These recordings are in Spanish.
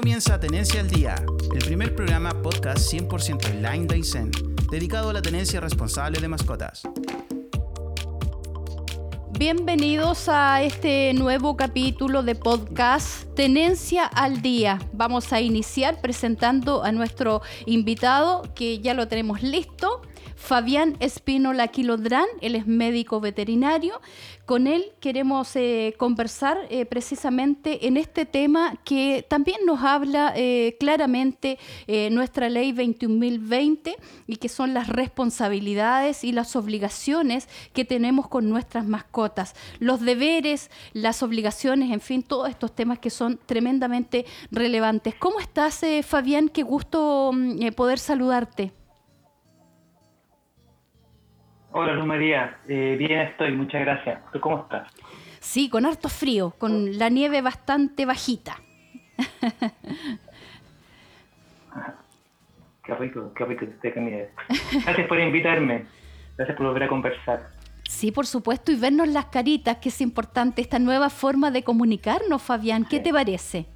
comienza Tenencia al Día, el primer programa podcast 100% online de Aysén, dedicado a la tenencia responsable de mascotas. Bienvenidos a este nuevo capítulo de podcast Tenencia al Día. Vamos a iniciar presentando a nuestro invitado que ya lo tenemos listo. Fabián Espínola Quilodrán, él es médico veterinario. Con él queremos eh, conversar eh, precisamente en este tema que también nos habla eh, claramente nuestra ley 21.020 y que son las responsabilidades y las obligaciones que tenemos con nuestras mascotas, los deberes, las obligaciones, en fin, todos estos temas que son tremendamente relevantes. ¿Cómo estás, Fabián? Qué gusto mm, poder saludarte. Hola Luz María, eh, bien estoy, muchas gracias. ¿Tú cómo estás? Sí, con harto frío, con la nieve bastante bajita. qué rico, qué rico que esté. Gracias por invitarme, gracias por volver a conversar. Sí, por supuesto, y vernos las caritas, que es importante, esta nueva forma de comunicarnos, Fabián. ¿Qué te parece?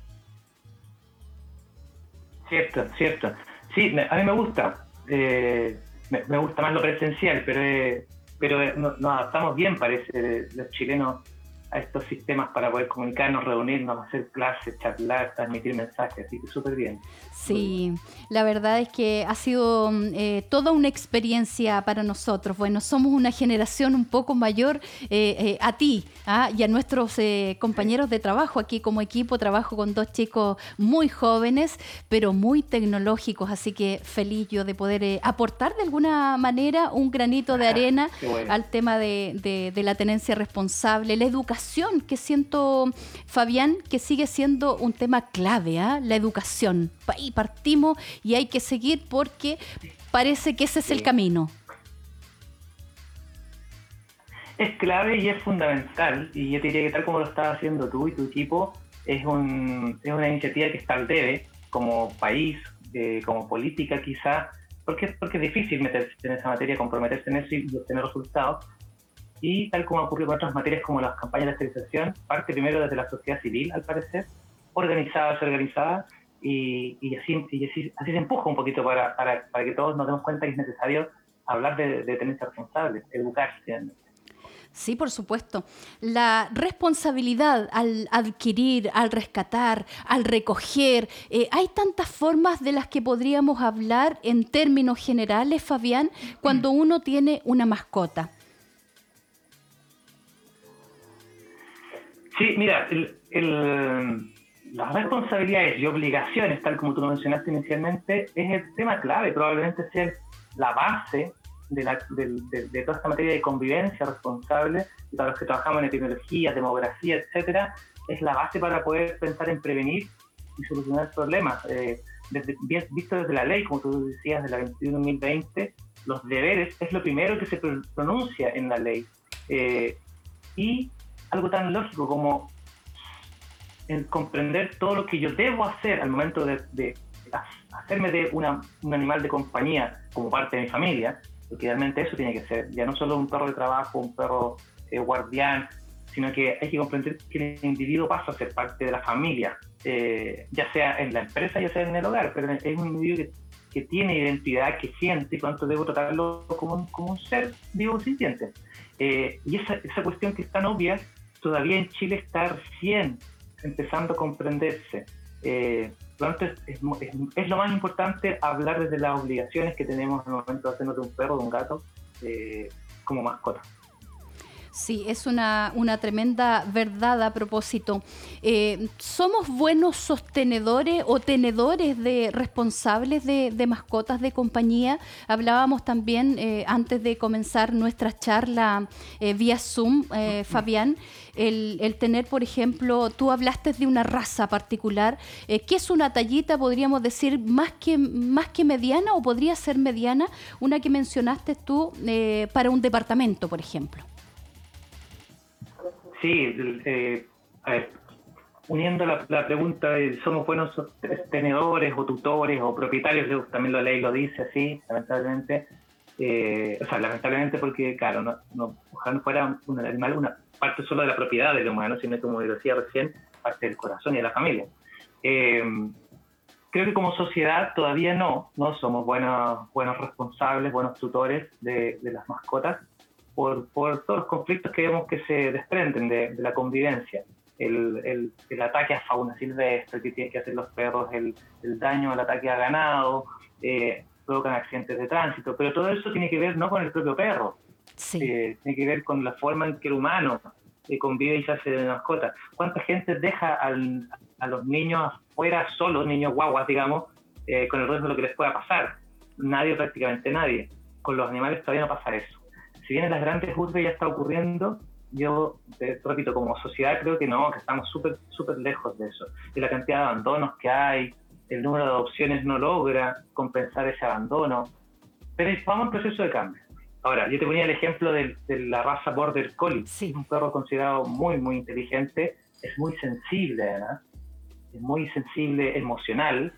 Cierto, cierto. Sí, a mí me gusta. Eh, me, gusta más lo presencial, pero, eh, pero eh, nos adaptamos bien, parece, los chilenos a estos sistemas para poder comunicarnos, reunirnos, hacer clases, charlar, transmitir mensajes, así que súper bien. Sí, la verdad es que ha sido eh, toda una experiencia para nosotros. Bueno, somos una generación un poco mayor eh, eh, a ti ¿ah? y a nuestros compañeros de trabajo. Aquí como equipo trabajo con dos chicos muy jóvenes, pero muy tecnológicos, así que feliz yo de poder aportar de alguna manera un granito de arena al tema de la tenencia responsable, la educación que siento, Fabián, que sigue siendo un tema clave, ¿ah? la educación. Ahí partimos y hay que seguir porque parece que ese es el camino. Es clave y es fundamental, y yo te diría que tal como lo estás haciendo tú y tu equipo, es, un, es una iniciativa que está al debe como país, eh, como política quizá, porque, porque es difícil meterse en esa materia, comprometerse en eso y obtener resultados, y tal como ocurrió con otras materias como las campañas de esterilización, parte primero desde la sociedad civil, al parecer, organizada, desorganizada, y, y, así, y así, así, se empuja un poquito para, para, para, que todos nos demos cuenta que es necesario hablar de, de tenencia responsable, educarse. Sí, por supuesto. La responsabilidad al adquirir, al rescatar, al recoger, eh, hay tantas formas de las que podríamos hablar en términos generales, Fabián, cuando uno tiene una mascota. Sí, mira, las responsabilidades y obligaciones, tal como tú lo mencionaste inicialmente, es el tema clave, probablemente sea la base de, toda esta materia de convivencia responsable, y para los que trabajamos en epidemiología, demografía, etcétera, es la base para poder pensar en prevenir y solucionar problemas. Eh, visto desde la ley, como tú decías, de la 21.020, los deberes es lo primero que se pronuncia en la ley. Eh, y algo tan lógico como el comprender todo lo que yo debo hacer al momento de, hacerme de un animal de compañía como parte de mi familia, porque realmente eso tiene que ser, ya no solo un perro de trabajo, un perro eh, guardián, sino que hay que comprender que el individuo pasa a ser parte de la familia, eh, ya sea en la empresa, ya sea en el hogar, pero es un individuo que, tiene identidad, que siente, y por debo tratarlo como un, como un ser vivo sintiente. Eh, y esa, esa cuestión que es tan obvia todavía en Chile está recién empezando a comprenderse. Eh, es, lo más importante hablar desde las obligaciones que tenemos en el momento de hacernos de un perro de un gato eh, como mascota. Sí, es una, una tremenda verdad a propósito. Eh, ¿Somos buenos sostenedores o tenedores de responsables de, mascotas de compañía? Hablábamos también eh, antes de comenzar nuestra charla eh, vía Zoom, Fabián, el, el, tener, por ejemplo, tú hablaste de una raza particular. ¿Qué es una tallita, podríamos decir, más que, más que mediana o podría ser mediana? Una que mencionaste tú para un departamento, por ejemplo. Sí, eh, a ver, uniendo la, pregunta de somos buenos tenedores o tutores o propietarios, también la ley lo dice así, lamentablemente. Eh, o sea, lamentablemente porque, claro, no, no, ojalá no fuera una parte solo de la propiedad del humano, sino como decía recién, parte del corazón y de la familia. Eh, creo que como sociedad todavía no, no somos buenos, buenos responsables, buenos tutores de, las mascotas por, por, todos los conflictos que vemos que se desprenden de, la convivencia. El, el, el, ataque a fauna silvestre que tienen que hacer los perros, el, el daño al ataque a ganado, eh, provocan accidentes de tránsito, pero todo eso tiene que ver no con el propio perro, eh, tiene que ver con la forma en que el humano eh, convive y se hace de mascota. ¿Cuánta gente deja al, a los niños afuera solos, niños guaguas, digamos, con el riesgo de lo que les pueda pasar? Nadie, prácticamente nadie. Con los animales todavía no pasa eso. Si bien en las grandes urbes ya está ocurriendo, yo te repito, como sociedad creo que no, que estamos súper, súper lejos de eso. Y la cantidad de abandonos que hay, el número de adopciones no logra compensar ese abandono. Pero vamos en proceso de cambio. Ahora, yo te ponía el ejemplo de, la raza Border Collie. Es un perro considerado muy, muy inteligente, es muy sensible además, es muy sensible emocional,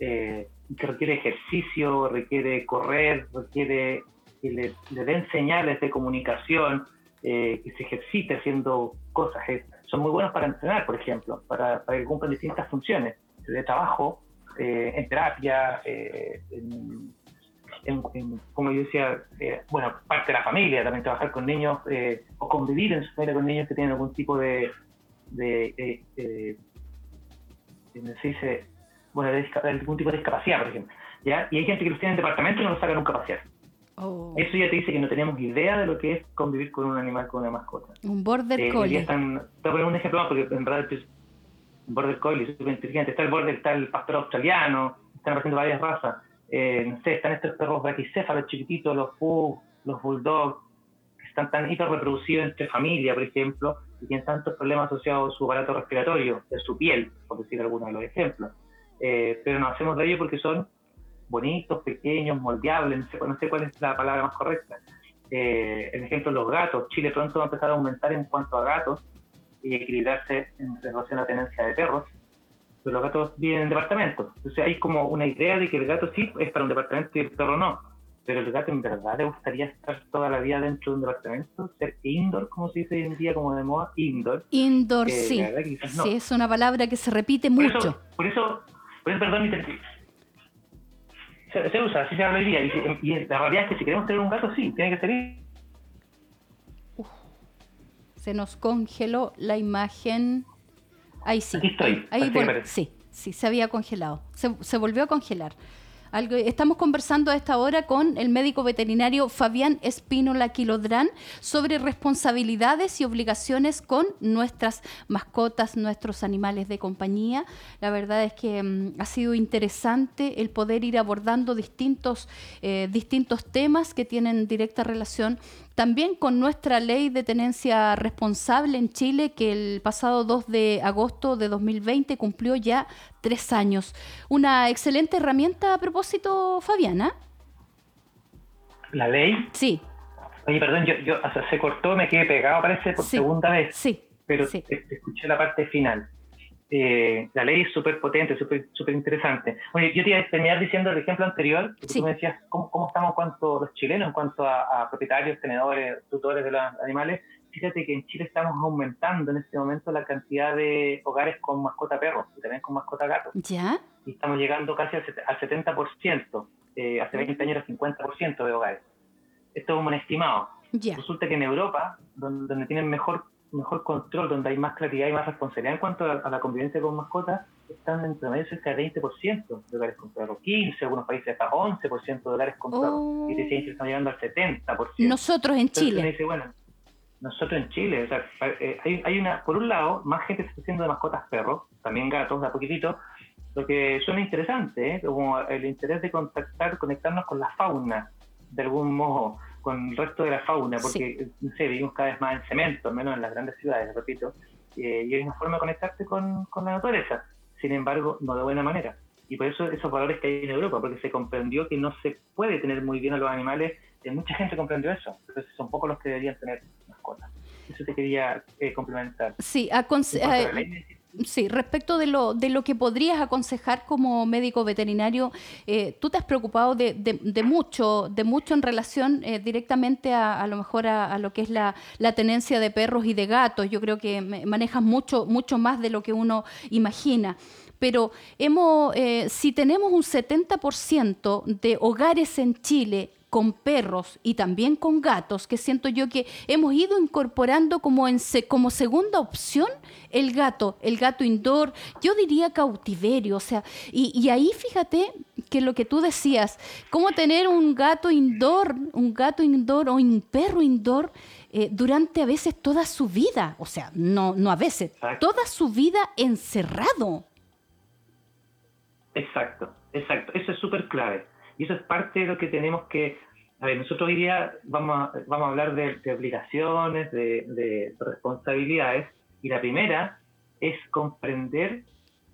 eh, que requiere ejercicio, requiere correr, requiere que le, den señales de comunicación, eh, que se ejercite haciendo cosas. son muy buenos para entrenar, por ejemplo, para, para que cumplan distintas funciones de trabajo, eh, en terapia, en como yo decía, eh, bueno, parte de la familia, también trabajar con niños eh, o convivir en su familia con niños que tienen algún tipo de, de, de, se dice? Bueno, algún tipo de discapacidad, por ejemplo. ¿ya? Y hay gente que los tiene en departamento y no los saca nunca a. Oh. Eso ya te dice que no tenemos idea de lo que es convivir con un animal, con una mascota. Un border eh, collie. Están, te voy a poner un ejemplo más, porque en verdad es un border collie es súper inteligente. Está el border, está el pastor australiano, están haciendo varias razas eh, no sé, están estos perros braquicéfalos chiquititos, los pug, los bulldogs, que están tan hiperreproducidos entre familia, por ejemplo, y tienen tantos problemas asociados a su aparato respiratorio, de su piel, por decir algunos de los ejemplos. Eh, pero nos hacemos de ellos porque son bonitos, pequeños, moldeables, no sé, cuál es la palabra más correcta. Eh, el ejemplo los gatos. Chile pronto va a empezar a aumentar en cuanto a gatos y equilibrarse en relación a la tenencia de perros pero los gatos viven en departamentos. Entonces hay como una idea de que el gato sí es para un departamento y el perro no. Pero el gato en verdad le gustaría estar toda la vida dentro de un departamento, ser indoor, como se dice hoy en día, como de moda, indoor. Indoor, sí. Sí, es una palabra que se repite mucho. por eso, por eso, perdón, se, se, usa, así se habla hoy día. Y, la realidad es que si queremos tener un gato, sí, tiene que ser. se nos congeló la imagen Ahí sí. Aquí estoy. Ahí, sí, sí, se había congelado. Se, se volvió a congelar estamos conversando a esta hora con el médico veterinario Fabián Espínola Quilodrán sobre responsabilidades y obligaciones con nuestras mascotas, nuestros animales de compañía. La verdad es que mm, ha sido interesante el poder ir abordando distintos, eh, distintos temas que tienen directa relación también con nuestra ley de tenencia responsable en Chile, que el pasado 2 de agosto de 2020 cumplió ya tres años. Una excelente herramienta a propósito, Fabiana. ¿La ley? Sí. Oye, perdón, yo, yo se cortó, me quedé pegado, parece, por segunda vez. Sí. Pero escuché la parte final. Eh, la ley es súper potente, súper interesante. Oye, yo te iba a terminar diciendo el ejemplo anterior, que tú me decías cómo, cómo, estamos en cuanto los chilenos, en cuanto a, a propietarios, tenedores, tutores de los animales. Fíjate que en Chile estamos aumentando en este momento la cantidad de hogares con mascota perro y también con mascota gato. ¿Ya? Y estamos llegando casi al 70%, eh, hace 20 años era 50% de hogares. Esto es un estimado. Resulta que en Europa, donde, tienen mejor mejor control, donde hay más claridad y más responsabilidad en cuanto a, la convivencia con mascotas, están entre medio cerca de 20% de hogares con perros, 15, algunos países hasta 11% de hogares con perros, oh. y te están llegando al 70%. Nosotros en Chile. Dice, bueno, nosotros en Chile, o sea, eh, hay, hay, una, por un lado, más gente se está haciendo de mascotas perros, también gatos, de a poquitito, lo que suena interesante, ¿eh? como el interés de contactar, conectarnos con la fauna, de algún modo, con el resto de la fauna, porque, no sé, vivimos cada vez más en cemento, al menos en las grandes ciudades, repito, eh, y hay una forma de conectarte con, con la naturaleza, sin embargo, no de buena manera. Y por eso esos valores que hay en Europa, porque se comprendió que no se puede tener muy bien a los animales, y mucha gente comprendió eso, entonces son pocos los que deberían tener eso te quería eh, complementar. Sí, eh, Sí, respecto de lo, de lo que podrías aconsejar como médico veterinario, eh, tú te has preocupado de, de, mucho, de mucho en relación directamente a, a, lo mejor a, lo que es la, la, tenencia de perros y de gatos. Yo creo que manejas mucho, mucho más de lo que uno imagina. pero hemos, eh, si tenemos un 70% de hogares en Chile con perros y también con gatos, que siento yo que hemos ido incorporando como, en como segunda opción el gato, el gato indoor, yo diría cautiverio, o sea, y, y ahí fíjate que lo que tú decías, cómo tener un gato indoor, un gato indoor o un perro indoor eh, durante a veces toda su vida, o sea, no, no a veces, toda su vida encerrado. Exacto, exacto, eso es súper clave. Y eso es parte de lo que tenemos que... A ver, nosotros hoy día vamos a, vamos a hablar de, obligaciones, de, responsabilidades, y la primera es comprender,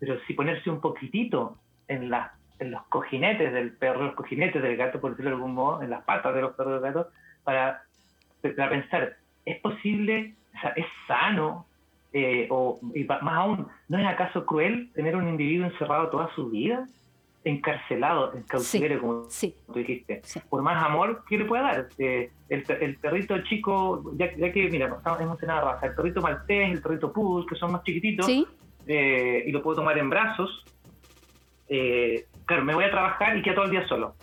pero sí ponerse un poquitito en, la, en los cojinetes del perro, los cojinetes del gato, por decirlo de algún modo, en las patas de los perros gatos, para, para pensar, ¿es posible, o sea, es sano, eh, o y más aún, ¿no es acaso cruel tener un individuo encerrado toda su vida? Encarcelado, en cautiverio, como tú dijiste, por más amor que le pueda dar. Eh, el, el, perrito chico, ya, que, mira, estamos emocionados, raza, el perrito maltés, el perrito poodle, que son más chiquititos, eh, y lo puedo tomar en brazos, eh, claro, me voy a trabajar y quedo todo el día solo.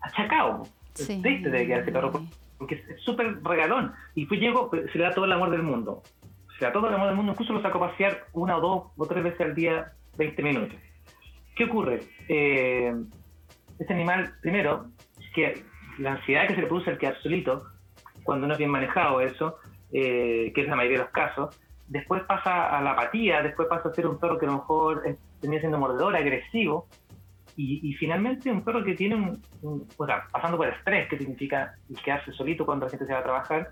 Achacao. Sí. Triste de quedarse perro, porque es súper regalón. Y pues llego, se le da todo el amor del mundo. Se le da todo el amor del mundo, incluso lo saco a pasear una o dos o tres veces al día, 20 minutos. ¿Qué ocurre? Eh, este animal, primero, que la ansiedad que se le produce al quedar solito, cuando no es bien manejado eso, eh, que es la mayoría de los casos, después pasa a la apatía, después pasa a ser un perro que a lo mejor termina siendo mordedor, agresivo, y, finalmente un perro que tiene un, o sea, pasando por el estrés, que significa quedarse solito cuando la gente se va a trabajar,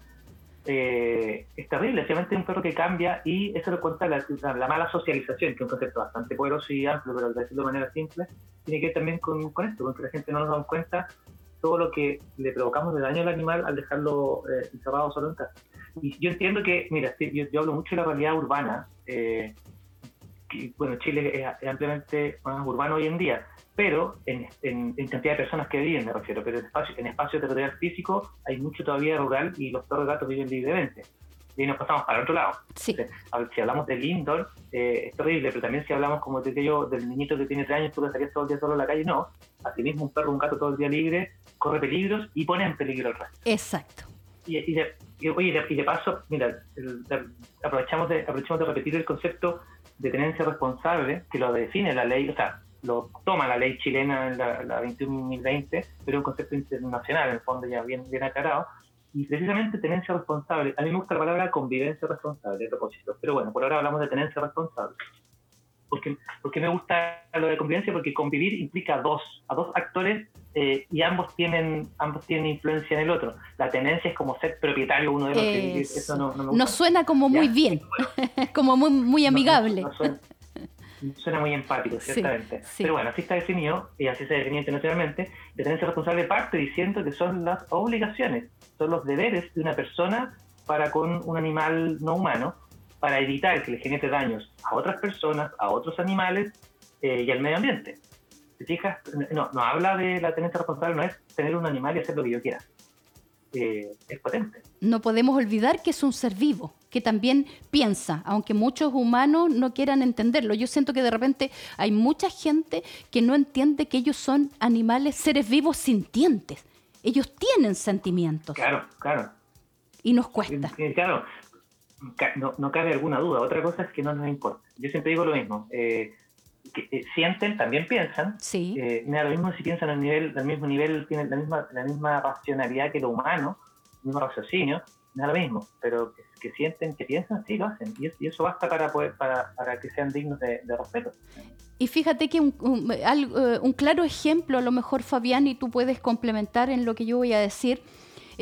eh, es terrible, simplemente un perro que cambia y eso lo cuenta la, mala socialización, que es un concepto bastante poderoso y amplio, pero de decirlo de manera simple, tiene que ver también con, esto, con que la gente no nos da cuenta todo lo que le provocamos de daño al animal al dejarlo eh, encerrado solo en casa. Y yo entiendo que, mira, yo, hablo mucho de la realidad urbana, eh, bueno, Chile es, ampliamente urbano hoy en día, pero en, cantidad de personas que viven, me refiero, pero en espacio, en espacio territorial físico hay mucho todavía rural y los perros y gatos viven libremente. Y nos pasamos para el otro lado. si hablamos del indoor, eh, es terrible, pero también si hablamos, como te yo, del niñito que tiene tres años, tú le estarías todo el día solo en la calle, no. Asimismo, un perro, un gato todo el día libre, corre peligros y pone en peligro el resto. Exacto. Y, y, de, oye, y de paso, mira, aprovechamos, de, aprovechamos de repetir el concepto de tenencia responsable, que lo define la ley, o sea, lo toma la ley chilena en la, la 21.020, pero es un concepto internacional, en el fondo ya bien, bien aclarado, y precisamente tenencia responsable. A mí me gusta la palabra convivencia responsable, a propósito, pero bueno, por ahora hablamos de tenencia responsable. Porque, porque me gusta lo de convivencia porque convivir implica a dos, a dos actores eh, y ambos tienen ambos tienen influencia en el otro. La tenencia es como ser propietario uno de los Eso no, no, suena como muy bien, como muy, muy amigable. suena, muy empático, ciertamente. Pero bueno, así está definido, y así se define internacionalmente. La tenencia responsable parte diciendo que son las obligaciones, son los deberes de una persona para con un animal no humano, para evitar que le genere daños a otras personas, a otros animales eh, y al medio ambiente. ¿Te fijas? No, no habla de la tenencia responsable, no es tener un animal y hacer lo que yo quiera. Eh, es potente. No podemos olvidar que es un ser vivo, que también piensa, aunque muchos humanos no quieran entenderlo. Yo siento que de repente hay mucha gente que no entiende que ellos son animales, seres vivos sintientes. Ellos tienen sentimientos. Claro, claro. Y nos cuesta. Claro, no, no cabe alguna duda. Otra cosa es que no nos importa. Yo siempre digo lo mismo. Eh, que eh, sienten, también piensan. Sí. Eh, mira, lo mismo si piensan al nivel, al mismo nivel, tienen la misma, la misma racionalidad que lo humano, el mismo raciocinio, no lo mismo, pero que, sienten, que piensan, sí lo hacen. Y, eso basta para, poder, para, para que sean dignos de, respeto. Y fíjate que un, un, eh, un, claro ejemplo, a lo mejor Fabián, y tú puedes complementar en lo que yo voy a decir,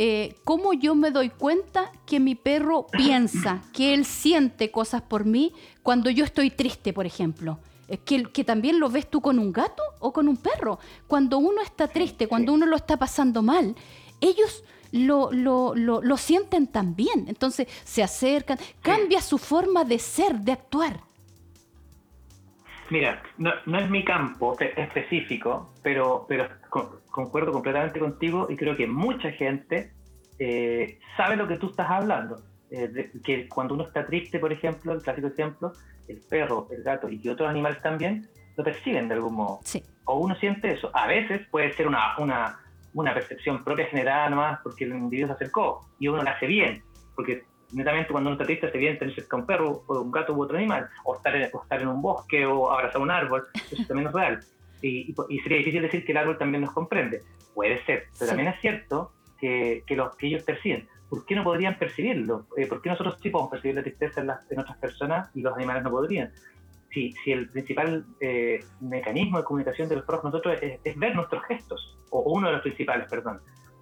eh, cómo yo me doy cuenta que mi perro piensa, que él siente cosas por mí cuando yo estoy triste, por ejemplo. Que, que, también lo ves tú con un gato o con un perro. Cuando uno está triste, cuando uno lo está pasando mal, ellos lo, lo, lo, sienten también. Entonces se acercan, cambia su forma de ser, de actuar. Mira, no, no es mi campo específico, pero, pero concuerdo completamente contigo y creo que mucha gente eh, sabe lo que tú estás hablando. Eh, que cuando uno está triste, por ejemplo, el clásico ejemplo, el perro, el gato y que otros animales también lo perciben de algún modo. Sí. O uno siente eso. A veces puede ser una, una, una percepción propia generada nomás porque el individuo se acercó y uno la hace bien, porque netamente cuando uno está triste hace bien tener cerca un perro o un gato u otro animal, o estar, en, estar en un bosque o abrazar un árbol, eso también es real. Y, y, sería difícil decir que el árbol también nos comprende. Puede ser, pero también es cierto que, que, los, que ellos perciben. ¿Por qué no podrían percibirlo? Eh, ¿Por qué nosotros sí podemos percibir la tristeza en, las, en otras personas y los animales no podrían? Si, si el principal eh, mecanismo de comunicación de los perros nosotros es, es, ver nuestros gestos, o uno de los principales, perdón.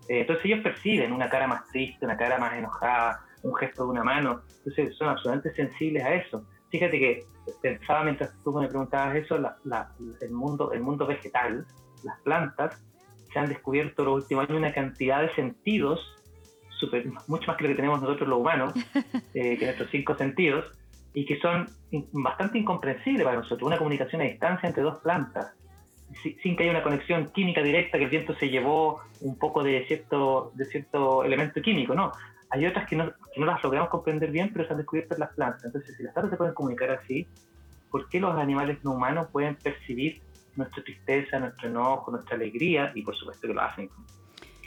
Eh, entonces ellos perciben una cara más triste, una cara más enojada, un gesto de una mano, entonces son absolutamente sensibles a eso. Fíjate que pensaba mientras tú me preguntabas eso, la, la, el, mundo, el mundo vegetal, las plantas, se han descubierto los últimos años una cantidad de sentidos, super, mucho más que lo que tenemos nosotros los humanos, eh, que nuestros cinco sentidos, y que son bastante incomprensibles para nosotros. Una comunicación a distancia entre dos plantas, sin que haya una conexión química directa, que el viento se llevó un poco de cierto, de cierto elemento químico, no hay otras que no, que no las logramos comprender bien, pero se han descubierto en las plantas. Entonces, si las plantas se pueden comunicar así, ¿por qué los animales no humanos pueden percibir nuestra tristeza, nuestro enojo, nuestra alegría? Y por supuesto que lo hacen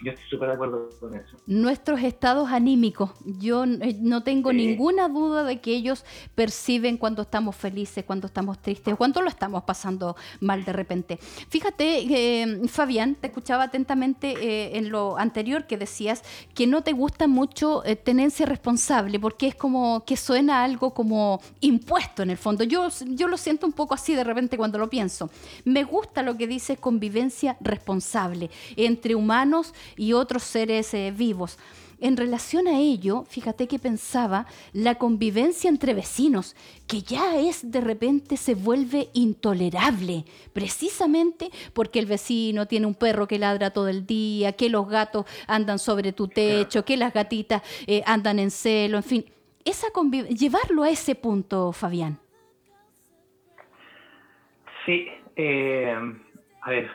yo estoy súper de acuerdo con eso. Nuestros estados anímicos. Yo eh, no tengo sí. ninguna duda de que ellos perciben cuando estamos felices, cuando estamos tristes, cuando lo estamos pasando mal de repente. Fíjate, eh, Fabián, te escuchaba atentamente eh, en lo anterior que decías que no te gusta mucho eh, tenencia responsable porque es como que suena algo como impuesto en el fondo. Yo, yo lo siento un poco así de repente cuando lo pienso. Me gusta lo que dice convivencia responsable entre humanos y otros seres eh, vivos. En relación a ello, fíjate que pensaba la convivencia entre vecinos, que ya es de repente se vuelve intolerable, precisamente porque el vecino tiene un perro que ladra todo el día, que los gatos andan sobre tu techo, que las gatitas eh, andan en celo, en fin. Esa llevarlo a ese punto, Fabián. Sí, eh, a ver,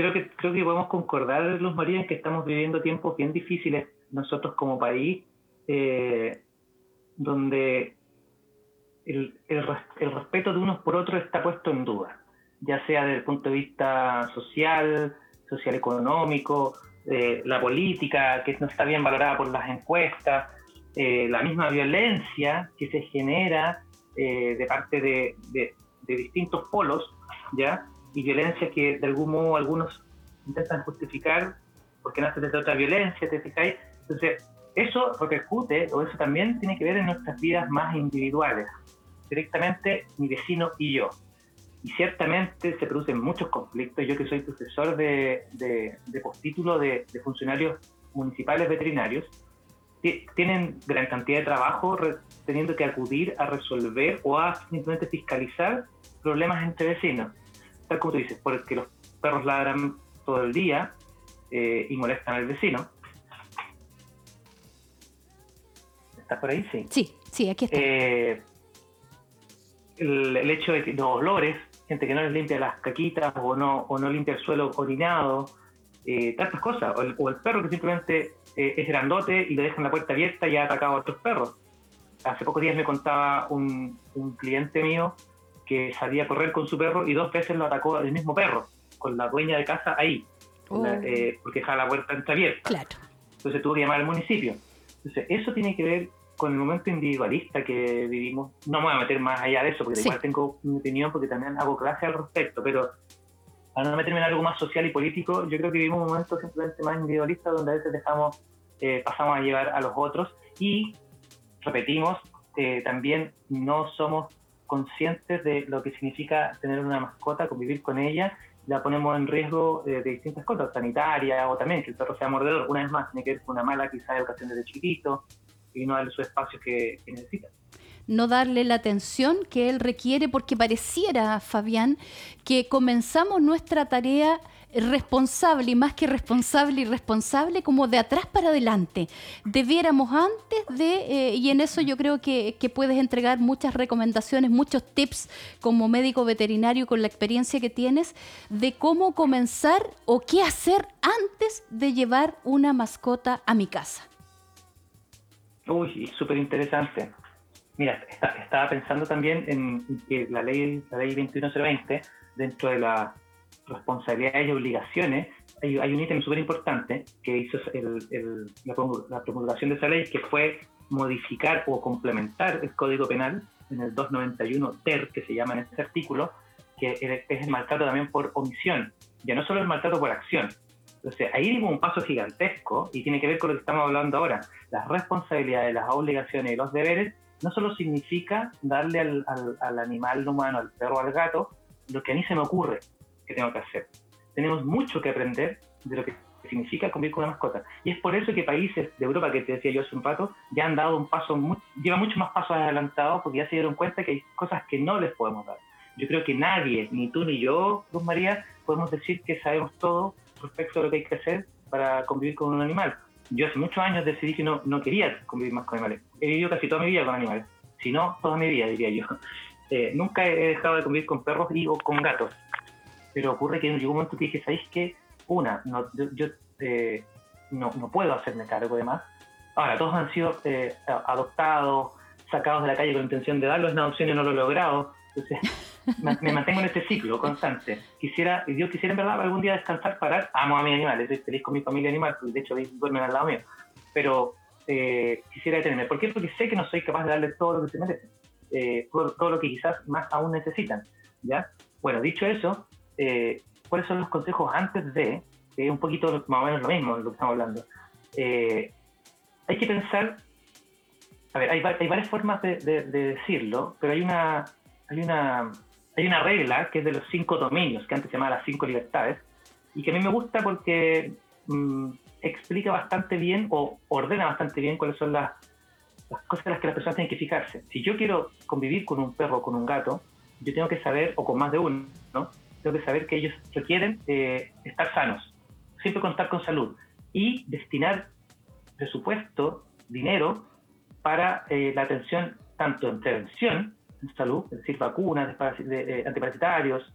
creo que creo que podemos concordar, Luz María, en que estamos viviendo tiempos bien difíciles nosotros como país, eh, donde el, respeto de unos por otros está puesto en duda, ya sea desde el punto de vista social, social económico, eh, la política, que no está bien valorada por las encuestas, eh, la misma violencia que se genera eh, de parte de, de, de distintos polos, ¿ya? Y violencia que de algún modo algunos intentan justificar porque nace desde otra violencia, ¿te fijáis? Entonces, eso repercute, o eso también tiene que ver en nuestras vidas más individuales, directamente mi vecino y yo. Y ciertamente se producen muchos conflictos. Yo que soy profesor de, de, de postítulo de, de funcionarios municipales veterinarios, tienen gran cantidad de trabajo teniendo que acudir a resolver o a simplemente fiscalizar problemas entre vecinos tal como tú dices, porque los perros ladran todo el día eh, y molestan al vecino. ¿Estás por ahí? Sí. Sí, sí, aquí está. Eh, el, el, hecho de que los olores, gente que no les limpia las caquitas o no, o no limpia el suelo orinado, eh, tantas cosas. O el, o el, perro que simplemente eh, es grandote y le dejan la puerta abierta y ha atacado a otros perros. Hace pocos días me contaba un, un cliente mío que salía a correr con su perro y dos veces lo atacó el mismo perro, con la dueña de casa ahí, oh. la, eh, porque dejaba la puerta entreabierta. Claro. Entonces tuvo que llamar al municipio. Entonces, eso tiene que ver con el momento individualista que vivimos. No me voy a meter más allá de eso, porque sí. igual tengo mi opinión, porque también hago clase al respecto, pero para no meterme en algo más social y político, yo creo que vivimos un momento simplemente más individualista donde a veces dejamos, eh, pasamos a llevar a los otros y repetimos, eh, también no somos conscientes de lo que significa tener una mascota, convivir con ella, la ponemos en riesgo de, de distintas cosas, sanitarias o también que el perro sea mordedor. Una vez más, tiene que ver con una mala quizá educación desde chiquitito y no darle su espacio que, que necesita no darle la atención que él requiere, porque pareciera, Fabián, que comenzamos nuestra tarea responsable y más que responsable y responsable como de atrás para adelante. Debiéramos antes de, eh, y en eso yo creo que, que, puedes entregar muchas recomendaciones, muchos tips como médico veterinario con la experiencia que tienes de cómo comenzar o qué hacer antes de llevar una mascota a mi casa. Uy, súper interesante. Mira, estaba pensando también en que la ley, la ley 21020, dentro de las responsabilidades y obligaciones, hay, un ítem súper importante que hizo la, promulgación de esa ley, que fue modificar o complementar el Código Penal en el 291 TER, que se llama en este artículo, que es el maltrato también por omisión, ya no solo el maltrato por acción. Entonces, ahí dimos un paso gigantesco y tiene que ver con lo que estamos hablando ahora. Las responsabilidades, las obligaciones y los deberes no solo significa darle al, al, animal humano, al perro al gato, lo que a mí se me ocurre que tengo que hacer. Tenemos mucho que aprender de lo que significa convivir con una mascota. Y es por eso que países de Europa, que te decía yo hace un rato, ya han dado un paso, llevan mucho más pasos adelantados porque ya se dieron cuenta que hay cosas que no les podemos dar. Yo creo que nadie, ni tú ni yo, Luz María, podemos decir que sabemos todo respecto a lo que hay que hacer para convivir con un animal yo hace muchos años decidí que no, no quería convivir más con animales. He vivido casi toda mi vida con animales, si no, toda mi vida, diría yo. Eh, nunca he dejado de convivir con perros y o con gatos. Pero ocurre que llegó un momento que dije, ¿sabéis qué? Una, no, yo, eh, no, no, puedo hacerme cargo de más. Ahora, todos han sido eh, adoptados, sacados de la calle con intención de darlos en adopción y no lo he logrado. Entonces, me mantengo en este ciclo constante. Quisiera, yo quisiera en verdad algún día descansar, parar. Amo a mis animales, estoy feliz con mi familia animal, de hecho duermen al lado mío. Pero eh, quisiera detenerme. ¿Por qué? Porque sé que no soy capaz de darle todo lo que se merecen, eh, todo, lo que quizás más aún necesitan. ¿ya? Bueno, dicho eso, eh, ¿cuáles son los consejos antes de? un poquito más o menos lo mismo de lo que estamos hablando. hay que pensar a ver, hay, hay varias formas de, decirlo, pero hay una, hay una, hay una regla que es de los cinco dominios, que antes se llamaba las cinco libertades, y que a mí me gusta porque mm, explica bastante bien o ordena bastante bien cuáles son las, las cosas en las que las personas tienen que fijarse. Si yo quiero convivir con un perro o con un gato, yo tengo que saber, o con más de uno, ¿no? Tengo que saber que ellos requieren eh, estar sanos, siempre contar con salud y destinar presupuesto, dinero, para eh, la atención tanto en prevención salud, es decir, vacunas de, antiparasitarios,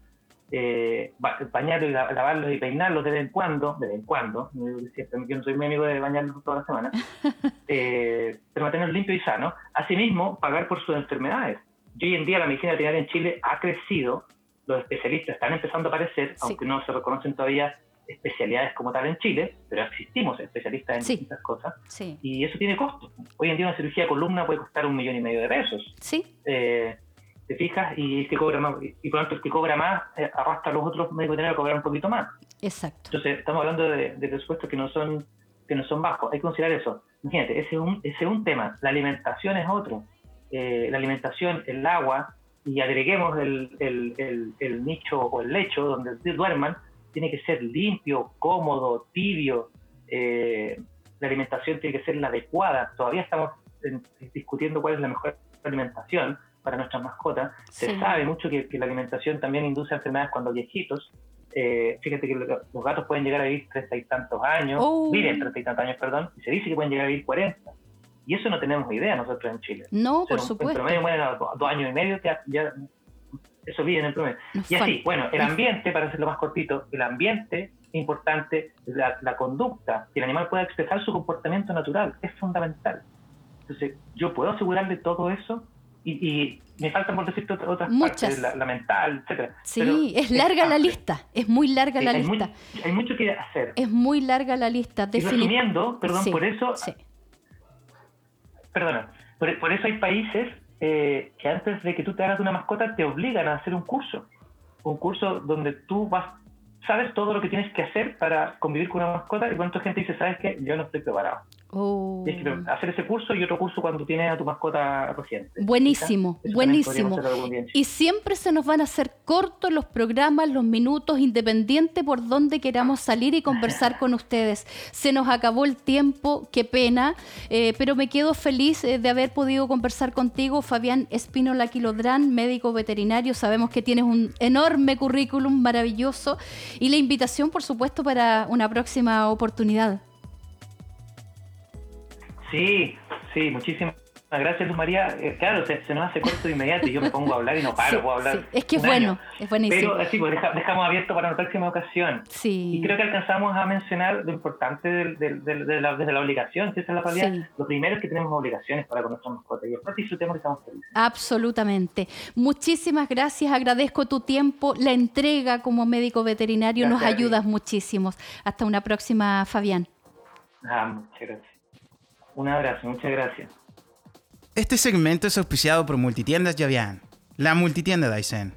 eh, bañarlos y lavarlos y peinarlos de vez en cuando, de vez en cuando, yo no soy muy amigo de bañarlos toda la semana, eh, pero mantenerlos limpios y sanos. Asimismo, pagar por sus enfermedades. Y hoy en día la medicina veterinaria en Chile ha crecido, los especialistas están empezando a aparecer, aunque no se reconocen todavía especialidades como tal en Chile, pero existimos especialistas en distintas cosas, y eso tiene costos. Hoy en día una cirugía de columna puede costar un millón y medio de pesos. Sí. Eh, ¿Te fijas? Y el que cobra más, y por lo tanto el que cobra más eh, arrastra a los otros médicos a cobrar un poquito más. Exacto. Entonces estamos hablando de, de presupuestos que no son que no son bajos. Hay que considerar eso. Imagínate, ese es un, ese es un tema. La alimentación es otro. Eh, la alimentación, el agua, y agreguemos el, el, el, el nicho o el lecho donde duerman, tiene que ser limpio, cómodo, tibio, eh, la alimentación tiene que ser la adecuada. Todavía estamos discutiendo cuál es la mejor alimentación para nuestras mascotas. Se sabe mucho que, la alimentación también induce enfermedades cuando viejitos. Eh, fíjate que los gatos pueden llegar a vivir treinta y tantos años, oh. viven treinta y tantos años, perdón, y se dice que pueden llegar a vivir cuarenta. Y eso no tenemos idea nosotros en Chile. No, por supuesto. En promedio mueren a dos, años y medio, ya eso viene en el promedio. y así, bueno, el ambiente, para hacerlo más cortito, el ambiente importante, la, la conducta, que el animal pueda expresar su comportamiento natural, es fundamental. Entonces, yo puedo asegurarle todo eso y, me faltan por decirte otras Muchas. partes, la, mental, etcétera. Sí, es larga la lista, es muy larga la lista. hay mucho que hacer. Es muy larga la lista. Y resumiendo, perdón, por eso, perdona, por, eso hay países eh, que antes de que tú te hagas una mascota te obligan a hacer un curso. Un curso donde tú vas, sabes todo lo que tienes que hacer para convivir con una mascota y cuánta gente dice, ¿sabes qué? Yo no estoy preparado. Oh. hacer ese curso y otro curso cuando tienes a tu mascota reciente. Buenísimo, buenísimo. Y siempre se nos van a hacer cortos los programas, los minutos, independiente por donde queramos salir y conversar con ustedes. Se nos acabó el tiempo, qué pena, eh, pero me quedo feliz eh, de haber podido conversar contigo, Fabián Espínola Quilodrán, médico veterinario. Sabemos que tienes un enorme currículum maravilloso y la invitación, por supuesto, para una próxima oportunidad. Sí, sí, muchísimas gracias, Luz María. Eh, claro, se, nos hace corto de inmediato y yo me pongo a hablar y no paro, puedo hablar. Es que es bueno, es buenísimo. Pero así, pues dejamos abierto para una próxima ocasión. Sí. Y creo que alcanzamos a mencionar lo importante de, la, desde la obligación, si esa es la realidad. Lo primero es que tenemos obligaciones para con nuestras mascotas y después disfrutemos que estamos felices. Absolutamente. Muchísimas gracias, agradezco tu tiempo, la entrega como médico veterinario, nos ayudas muchísimo. Hasta una próxima, Fabián. Ah, muchas gracias. Un abrazo, muchas gracias. Este segmento es auspiciado por Multitiendas Javián, la multitienda Daisen.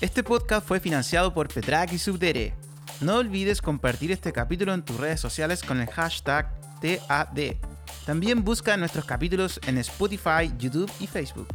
Este podcast fue financiado por Petrak y Subdere. No olvides compartir este capítulo en tus redes sociales con el hashtag TAD. También busca nuestros capítulos en Spotify, YouTube y Facebook.